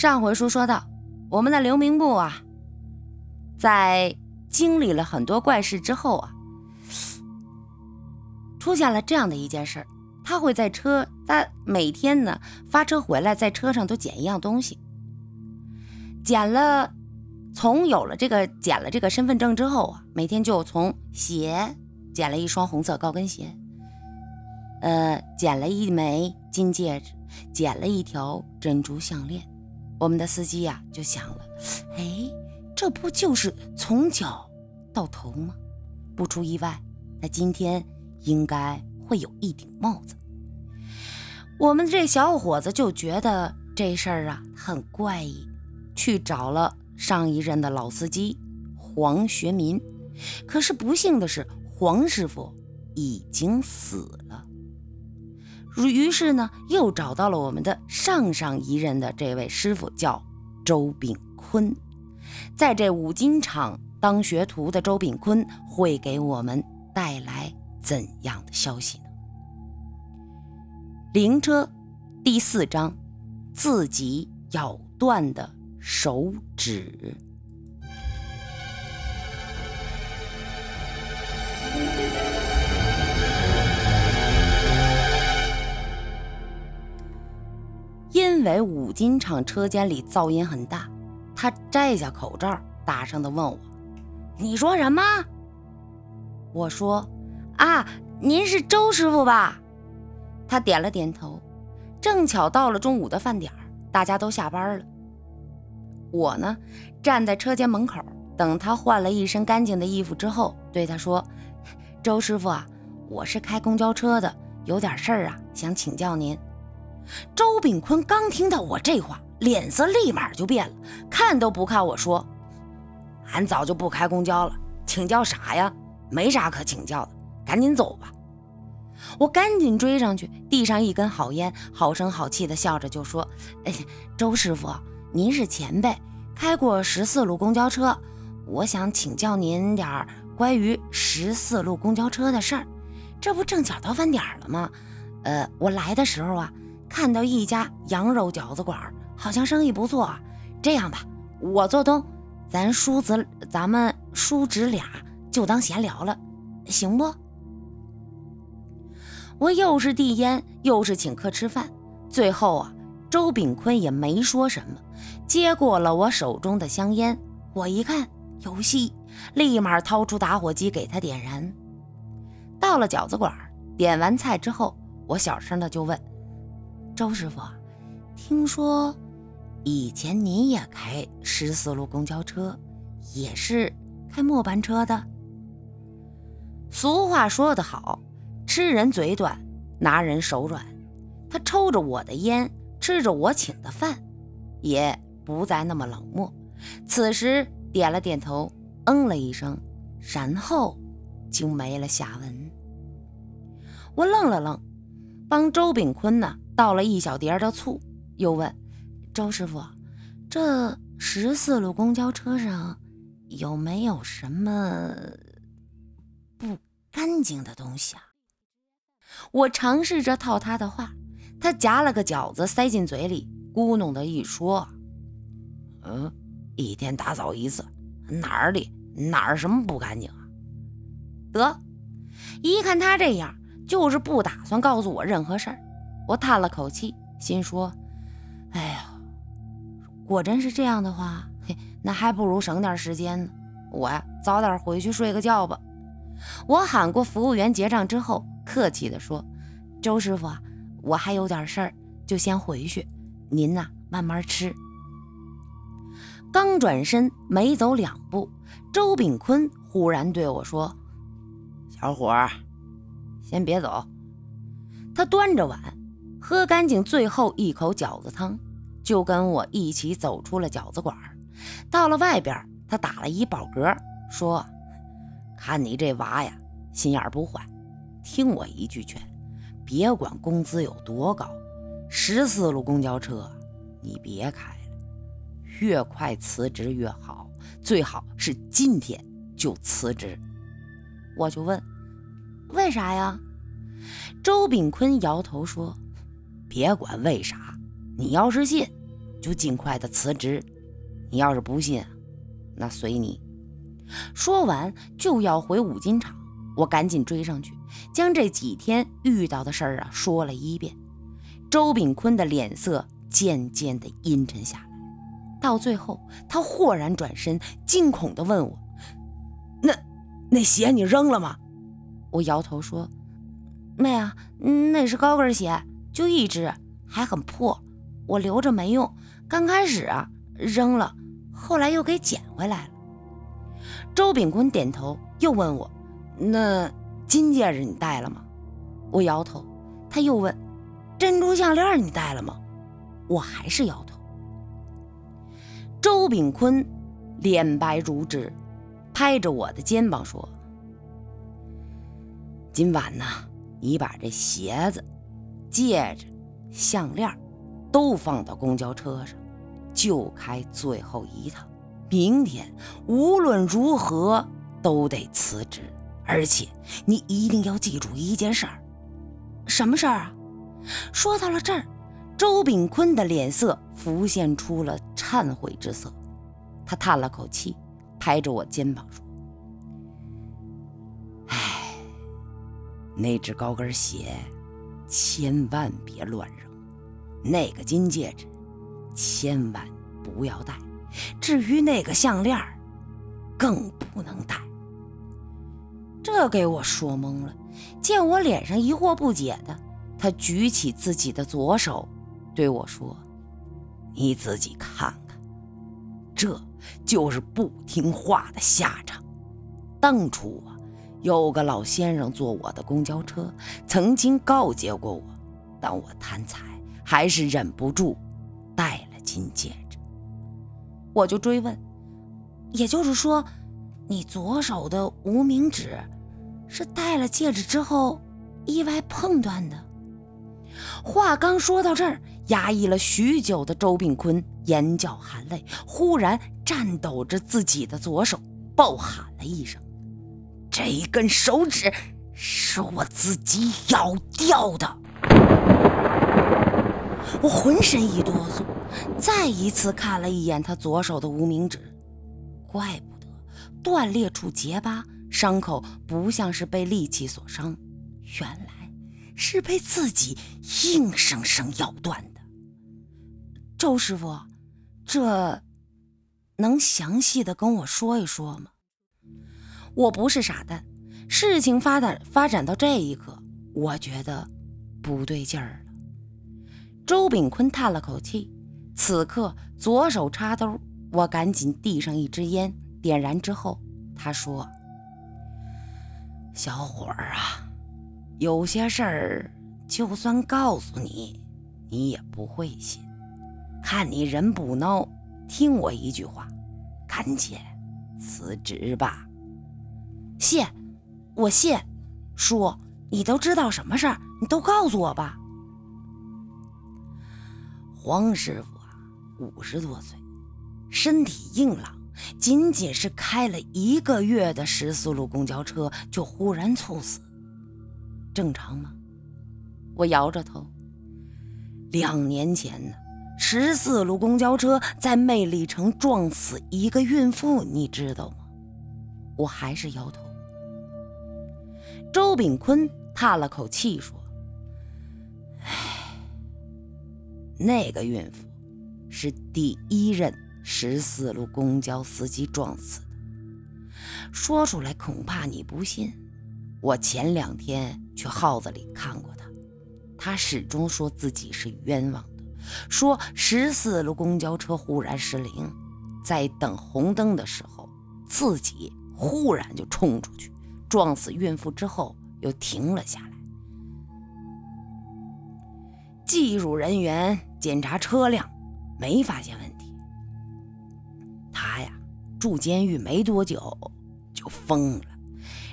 上回书说到，我们的刘明部啊，在经历了很多怪事之后啊，出现了这样的一件事儿。他会在车，他每天呢发车回来，在车上都捡一样东西。捡了，从有了这个捡了这个身份证之后啊，每天就从鞋捡了一双红色高跟鞋，呃，捡了一枚金戒指，捡了一条珍珠项链。我们的司机呀就想了，哎，这不就是从脚到头吗？不出意外，那今天应该会有一顶帽子。我们这小伙子就觉得这事儿啊很怪异，去找了上一任的老司机黄学民，可是不幸的是黄师傅已经死了。于是呢，又找到了我们的上上一任的这位师傅，叫周炳坤。在这五金厂当学徒的周炳坤会给我们带来怎样的消息呢？灵车第四章，自己咬断的手指。因为五金厂车间里噪音很大，他摘下口罩，大声的问我：“你说什么？”我说：“啊，您是周师傅吧？”他点了点头，正巧到了中午的饭点大家都下班了。我呢，站在车间门口，等他换了一身干净的衣服之后，对他说：“周师傅啊，我是开公交车的，有点事儿啊，想请教您。”周炳坤刚听到我这话，脸色立马就变了，看都不看我说：“俺早就不开公交了，请教啥呀？没啥可请教的，赶紧走吧。”我赶紧追上去，递上一根好烟，好声好气的笑着就说：“哎，周师傅，您是前辈，开过十四路公交车，我想请教您点儿关于十四路公交车的事儿。这不正巧到饭点儿了吗？呃，我来的时候啊，看到一家羊肉饺子馆，好像生意不错。这样吧，我做东，咱叔子，咱们叔侄俩就当闲聊了，行不？”我又是递烟，又是请客吃饭，最后啊，周炳坤也没说什么，接过了我手中的香烟。我一看有戏，立马掏出打火机给他点燃。到了饺子馆，点完菜之后，我小声的就问周师傅：“听说以前您也开十四路公交车，也是开末班车的？”俗话说得好。吃人嘴短，拿人手软。他抽着我的烟，吃着我请的饭，也不再那么冷漠。此时点了点头，嗯了一声，然后就没了下文。我愣了愣，帮周炳坤呢倒了一小碟的醋，又问周师傅：“这十四路公交车上有没有什么不干净的东西啊？”我尝试着套他的话，他夹了个饺子塞进嘴里，咕哝的一说：“嗯，一天打扫一次，哪儿的哪儿什么不干净啊？”得，一看他这样，就是不打算告诉我任何事儿。我叹了口气，心说：“哎呀，果真是这样的话，嘿，那还不如省点时间呢。我呀，早点回去睡个觉吧。”我喊过服务员结账之后。客气地说：“周师傅啊，我还有点事儿，就先回去。您呐，慢慢吃。”刚转身没走两步，周炳坤忽然对我说：“小伙儿，先别走。”他端着碗，喝干净最后一口饺子汤，就跟我一起走出了饺子馆。到了外边，他打了一饱嗝，说：“看你这娃呀，心眼不坏。”听我一句劝，别管工资有多高，十四路公交车你别开了，越快辞职越好，最好是今天就辞职。我就问，为啥呀？周炳坤摇头说：“别管为啥，你要是信，就尽快的辞职。你要是不信，那随你。说完就要回五金厂，我赶紧追上去，将这几天遇到的事儿啊说了一遍。周炳坤的脸色渐渐的阴沉下来，到最后，他豁然转身，惊恐的问我：“那那鞋你扔了吗？”我摇头说：“没啊，那是高跟鞋，就一只，还很破，我留着没用。刚开始啊扔了，后来又给捡回来了。”周炳坤点头，又问我：“那金戒指你戴了吗？”我摇头。他又问：“珍珠项链你戴了吗？”我还是摇头。周炳坤脸白如纸，拍着我的肩膀说：“今晚呢，你把这鞋子、戒指、项链都放到公交车上，就开最后一趟。”明天无论如何都得辞职，而且你一定要记住一件事儿。什么事儿啊？说到了这儿，周炳坤的脸色浮现出了忏悔之色。他叹了口气，拍着我肩膀说：“哎，那只高跟鞋千万别乱扔，那个金戒指千万不要戴。”至于那个项链更不能戴。这给我说懵了。见我脸上疑惑不解的，他举起自己的左手，对我说：“你自己看看，这就是不听话的下场。当初，有个老先生坐我的公交车，曾经告诫过我，但我贪财，还是忍不住戴了金戒指。”我就追问，也就是说，你左手的无名指是戴了戒指之后意外碰断的？话刚说到这儿，压抑了许久的周炳坤眼角含泪，忽然颤抖着自己的左手，暴喊了一声：“这一根手指是我自己咬掉的！”我浑身一哆嗦。再一次看了一眼他左手的无名指，怪不得断裂处结疤，伤口不像是被利器所伤，原来是被自己硬生生咬断的。周师傅，这能详细的跟我说一说吗？我不是傻蛋，事情发展发展到这一刻，我觉得不对劲儿了。周炳坤叹了口气。此刻左手插兜，我赶紧递上一支烟，点燃之后，他说：“小伙儿啊，有些事儿就算告诉你，你也不会信。看你人不孬，听我一句话，赶紧辞职吧。”谢，我谢。叔，你都知道什么事儿？你都告诉我吧。黄师傅啊。五十多岁，身体硬朗，仅仅是开了一个月的十四路公交车就忽然猝死，正常吗？我摇着头。两年前呢，十四路公交车在魅力城撞死一个孕妇，你知道吗？我还是摇头。周炳坤叹了口气说：“唉，那个孕妇。”是第一任十四路公交司机撞死的。说出来恐怕你不信，我前两天去号子里看过他，他始终说自己是冤枉的，说十四路公交车忽然失灵，在等红灯的时候，自己忽然就冲出去撞死孕妇之后又停了下来，技术人员检查车辆。没发现问题。他呀，住监狱没多久就疯了。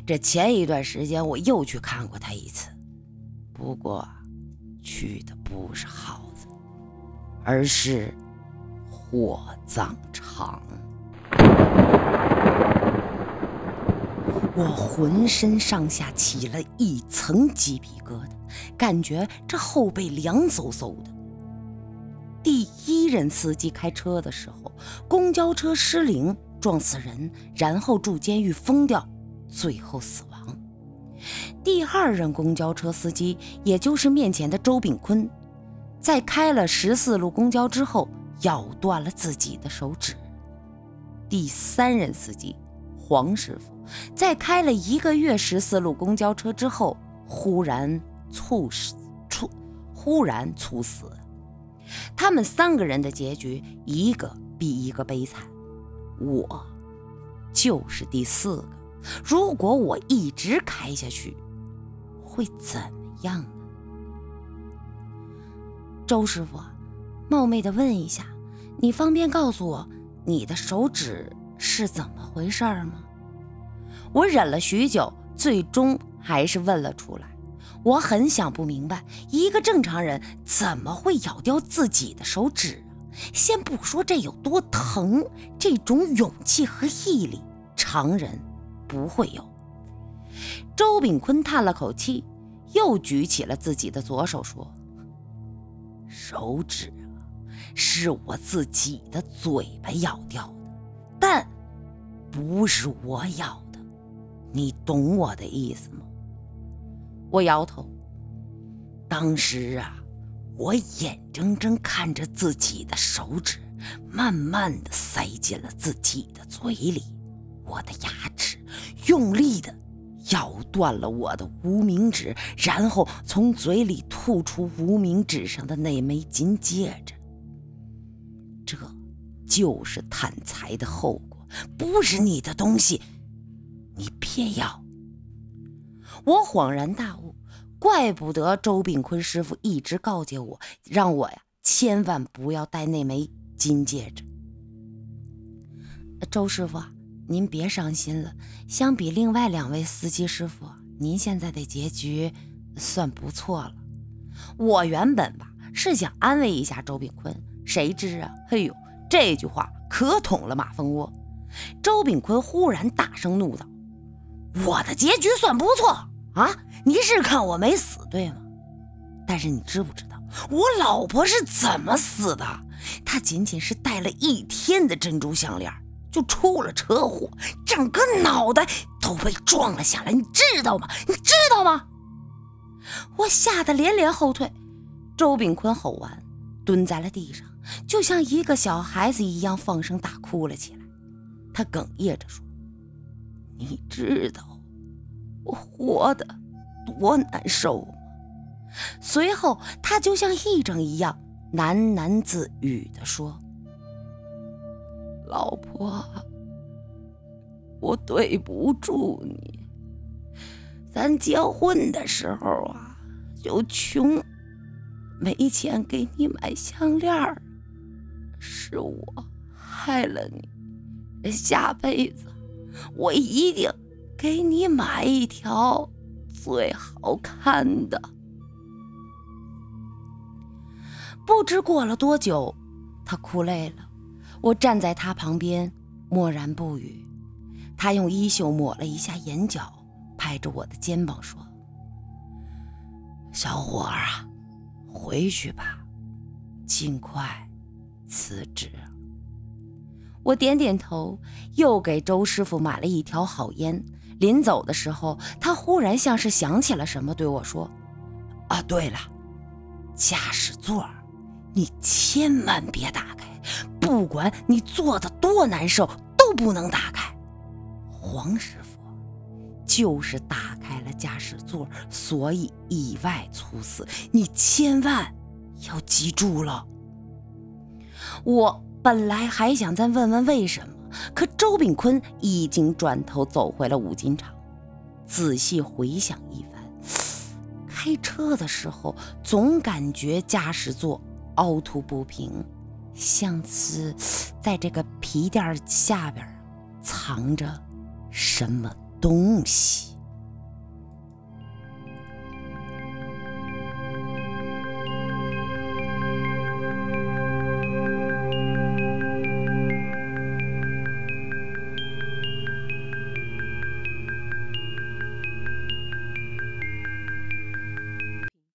这前一段时间我又去看过他一次，不过去的不是耗子，而是火葬场。我浑身上下起了一层鸡皮疙瘩，感觉这后背凉飕飕的。第一任司机开车的时候，公交车失灵撞死人，然后住监狱疯掉，最后死亡。第二任公交车司机，也就是面前的周炳坤，在开了十四路公交之后，咬断了自己的手指。第三任司机黄师傅，在开了一个月十四路公交车之后，忽然猝死，猝忽然猝死。他们三个人的结局，一个比一个悲惨。我就是第四个。如果我一直开下去，会怎么样呢？周师傅，冒昧的问一下，你方便告诉我你的手指是怎么回事吗？我忍了许久，最终还是问了出来。我很想不明白，一个正常人怎么会咬掉自己的手指？先不说这有多疼，这种勇气和毅力，常人不会有。周炳坤叹了口气，又举起了自己的左手，说：“手指啊，是我自己的嘴巴咬掉的，但不是我咬，你懂我的意思吗？”我摇头。当时啊，我眼睁睁看着自己的手指慢慢的塞进了自己的嘴里，我的牙齿用力的咬断了我的无名指，然后从嘴里吐出无名指上的那枚金戒指。这就是贪财的后果，不是你的东西，你别要。我恍然大悟，怪不得周炳坤师傅一直告诫我，让我呀千万不要戴那枚金戒指。周师傅，您别伤心了。相比另外两位司机师傅，您现在的结局算不错了。我原本吧是想安慰一下周炳坤，谁知啊，嘿呦，这句话可捅了马蜂窝。周炳坤忽然大声怒道：“我的结局算不错。”啊！你是看我没死对吗？但是你知不知道我老婆是怎么死的？她仅仅是戴了一天的珍珠项链，就出了车祸，整个脑袋都被撞了下来。你知道吗？你知道吗？我吓得连连后退。周炳坤吼完，蹲在了地上，就像一个小孩子一样放声大哭了起来。他哽咽着说：“你知道。”我活的多难受吗。随后，他就像癔症一样喃喃自语地说：“老婆，我对不住你。咱结婚的时候啊，就穷，没钱给你买项链是我害了你。下辈子，我一定。”给你买一条最好看的。不知过了多久，他哭累了，我站在他旁边，默然不语。他用衣袖抹了一下眼角，拍着我的肩膀说：“小伙儿啊，回去吧，尽快辞职。”我点点头，又给周师傅买了一条好烟。临走的时候，他忽然像是想起了什么，对我说：“啊，对了，驾驶座，你千万别打开，不管你坐的多难受，都不能打开。黄师傅就是打开了驾驶座，所以意外猝死，你千万要记住了。”我本来还想再问问为什么。可周炳坤已经转头走回了五金厂，仔细回想一番，开车的时候总感觉驾驶座凹凸不平，像是在这个皮垫下边藏着什么东西。